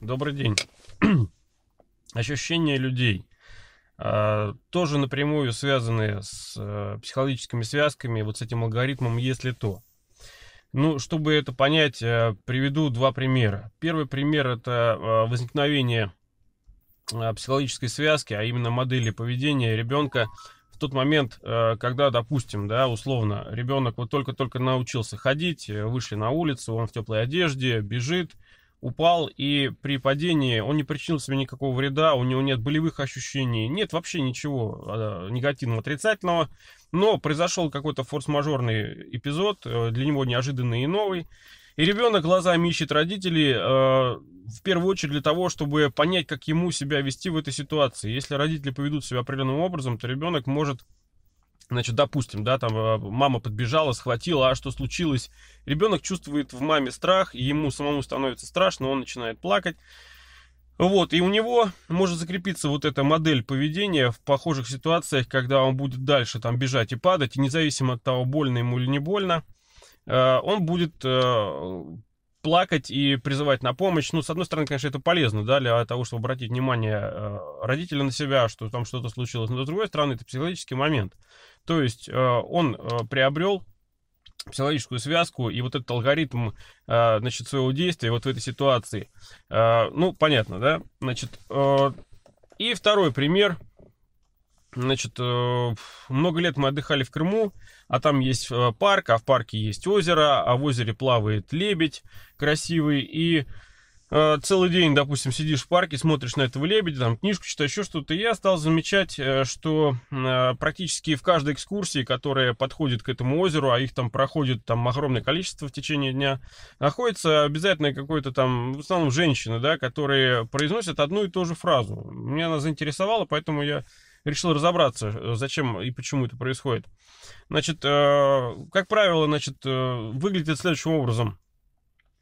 Добрый день. Ощущения людей а, тоже напрямую связаны с а, психологическими связками, вот с этим алгоритмом «если то». Ну, чтобы это понять, а, приведу два примера. Первый пример – это а, возникновение а, психологической связки, а именно модели поведения ребенка в тот момент, а, когда, допустим, да, условно, ребенок вот только-только научился ходить, вышли на улицу, он в теплой одежде, бежит, упал, и при падении он не причинил себе никакого вреда, у него нет болевых ощущений, нет вообще ничего э, негативного, отрицательного, но произошел какой-то форс-мажорный эпизод, э, для него неожиданный и новый, и ребенок глазами ищет родителей э, в первую очередь для того, чтобы понять, как ему себя вести в этой ситуации. Если родители поведут себя определенным образом, то ребенок может Значит, допустим, да, там э, мама подбежала, схватила, а что случилось? Ребенок чувствует в маме страх, и ему самому становится страшно, он начинает плакать. Вот, и у него может закрепиться вот эта модель поведения в похожих ситуациях, когда он будет дальше там бежать и падать, и независимо от того, больно ему или не больно, э, он будет э, плакать и призывать на помощь. Ну, с одной стороны, конечно, это полезно, да, для того, чтобы обратить внимание э, родителя на себя, что там что-то случилось. Но с другой стороны, это психологический момент. То есть э, он э, приобрел психологическую связку и вот этот алгоритм, значит, своего действия вот в этой ситуации. Ну, понятно, да? Значит, и второй пример. Значит, много лет мы отдыхали в Крыму, а там есть э, парк, а в парке есть озеро, а в озере плавает лебедь красивый, и э, целый день, допустим, сидишь в парке, смотришь на этого лебедя, там книжку читаешь, еще что-то, и я стал замечать, э, что э, практически в каждой экскурсии, которая подходит к этому озеру, а их там проходит там огромное количество в течение дня, находится обязательно какой-то там, в основном женщины, да, которые произносят одну и ту же фразу. Меня она заинтересовала, поэтому я решил разобраться, э, зачем и почему это происходит. Значит, э, как правило, значит, э, выглядит следующим образом.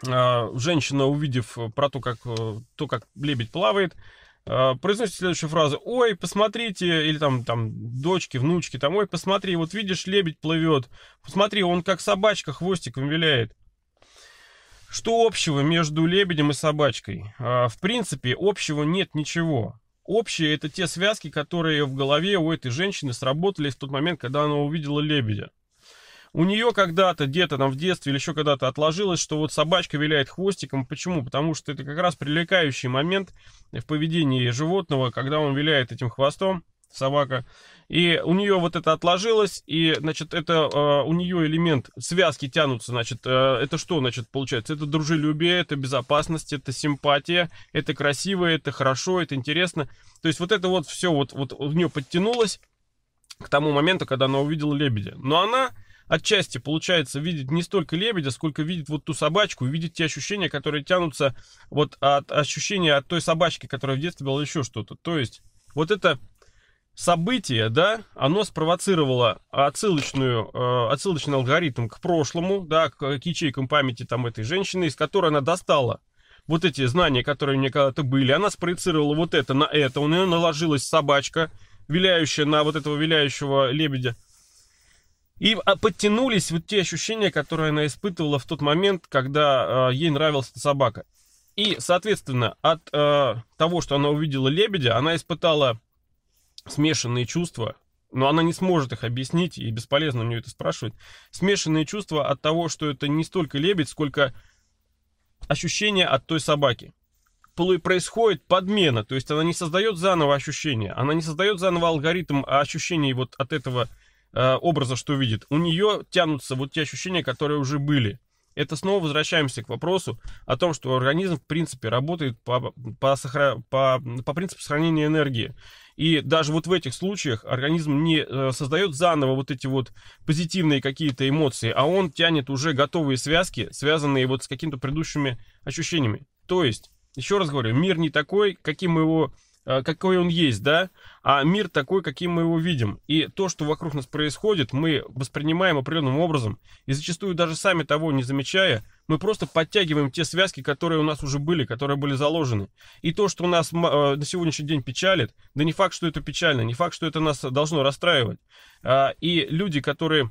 Женщина, увидев про то, как, то, как лебедь плавает, произносит следующую фразу. Ой, посмотрите, или там, там, дочки, внучки, там, ой, посмотри, вот видишь, лебедь плывет. Посмотри, он как собачка хвостиком виляет. Что общего между лебедем и собачкой? В принципе, общего нет ничего. Общее это те связки, которые в голове у этой женщины сработали в тот момент, когда она увидела лебедя. У нее когда-то, где-то там в детстве или еще когда-то отложилось, что вот собачка виляет хвостиком. Почему? Потому что это как раз привлекающий момент в поведении животного, когда он виляет этим хвостом собака. И у нее вот это отложилось, и, значит, это э, у нее элемент связки тянутся, значит, э, это что, значит, получается? Это дружелюбие, это безопасность, это симпатия, это красиво, это хорошо, это интересно. То есть вот это вот все вот, вот у нее подтянулось к тому моменту, когда она увидела лебедя. Но она отчасти, получается, видит не столько лебедя, сколько видит вот ту собачку, видит те ощущения, которые тянутся вот от ощущения от той собачки, которая в детстве была еще что-то. То есть вот это событие, да, оно спровоцировало отсылочную, э, отсылочный алгоритм к прошлому, да, к, к ячейкам памяти там этой женщины, из которой она достала вот эти знания, которые у нее когда-то были, она спроецировала вот это на это, у нее наложилась собачка, виляющая на вот этого виляющего лебедя. И а, подтянулись вот те ощущения, которые она испытывала в тот момент, когда э, ей нравилась эта собака. И, соответственно, от э, того, что она увидела лебедя, она испытала смешанные чувства, но она не сможет их объяснить, и бесполезно мне это спрашивать. Смешанные чувства от того, что это не столько лебедь, сколько ощущение от той собаки. Происходит подмена, то есть она не создает заново ощущения, она не создает заново алгоритм ощущений вот от этого э, образа, что видит. У нее тянутся вот те ощущения, которые уже были. Это снова возвращаемся к вопросу о том, что организм в принципе работает по, по, по, по принципу сохранения энергии. И даже вот в этих случаях организм не э, создает заново вот эти вот позитивные какие-то эмоции, а он тянет уже готовые связки, связанные вот с какими-то предыдущими ощущениями. То есть, еще раз говорю, мир не такой, каким мы его какой он есть, да, а мир такой, каким мы его видим. И то, что вокруг нас происходит, мы воспринимаем определенным образом, и зачастую даже сами того не замечая, мы просто подтягиваем те связки, которые у нас уже были, которые были заложены. И то, что нас э, на сегодняшний день печалит, да не факт, что это печально, не факт, что это нас должно расстраивать. А, и люди, которые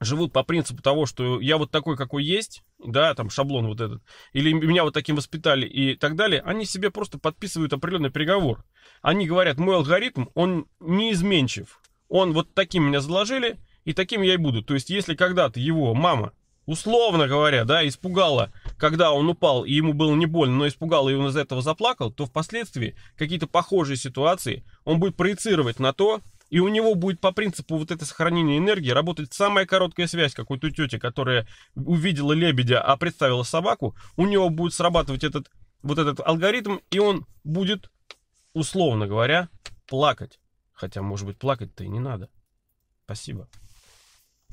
живут по принципу того, что я вот такой, какой есть, да, там шаблон вот этот, или меня вот таким воспитали и так далее, они себе просто подписывают определенный приговор. Они говорят, мой алгоритм, он неизменчив. Он вот таким меня заложили, и таким я и буду. То есть, если когда-то его мама, условно говоря, да, испугала, когда он упал, и ему было не больно, но испугала, и он из этого заплакал, то впоследствии какие-то похожие ситуации он будет проецировать на то, и у него будет по принципу вот это сохранения энергии работать самая короткая связь, как у тети, которая увидела лебедя, а представила собаку. У него будет срабатывать этот, вот этот алгоритм, и он будет, условно говоря, плакать. Хотя, может быть, плакать-то и не надо. Спасибо.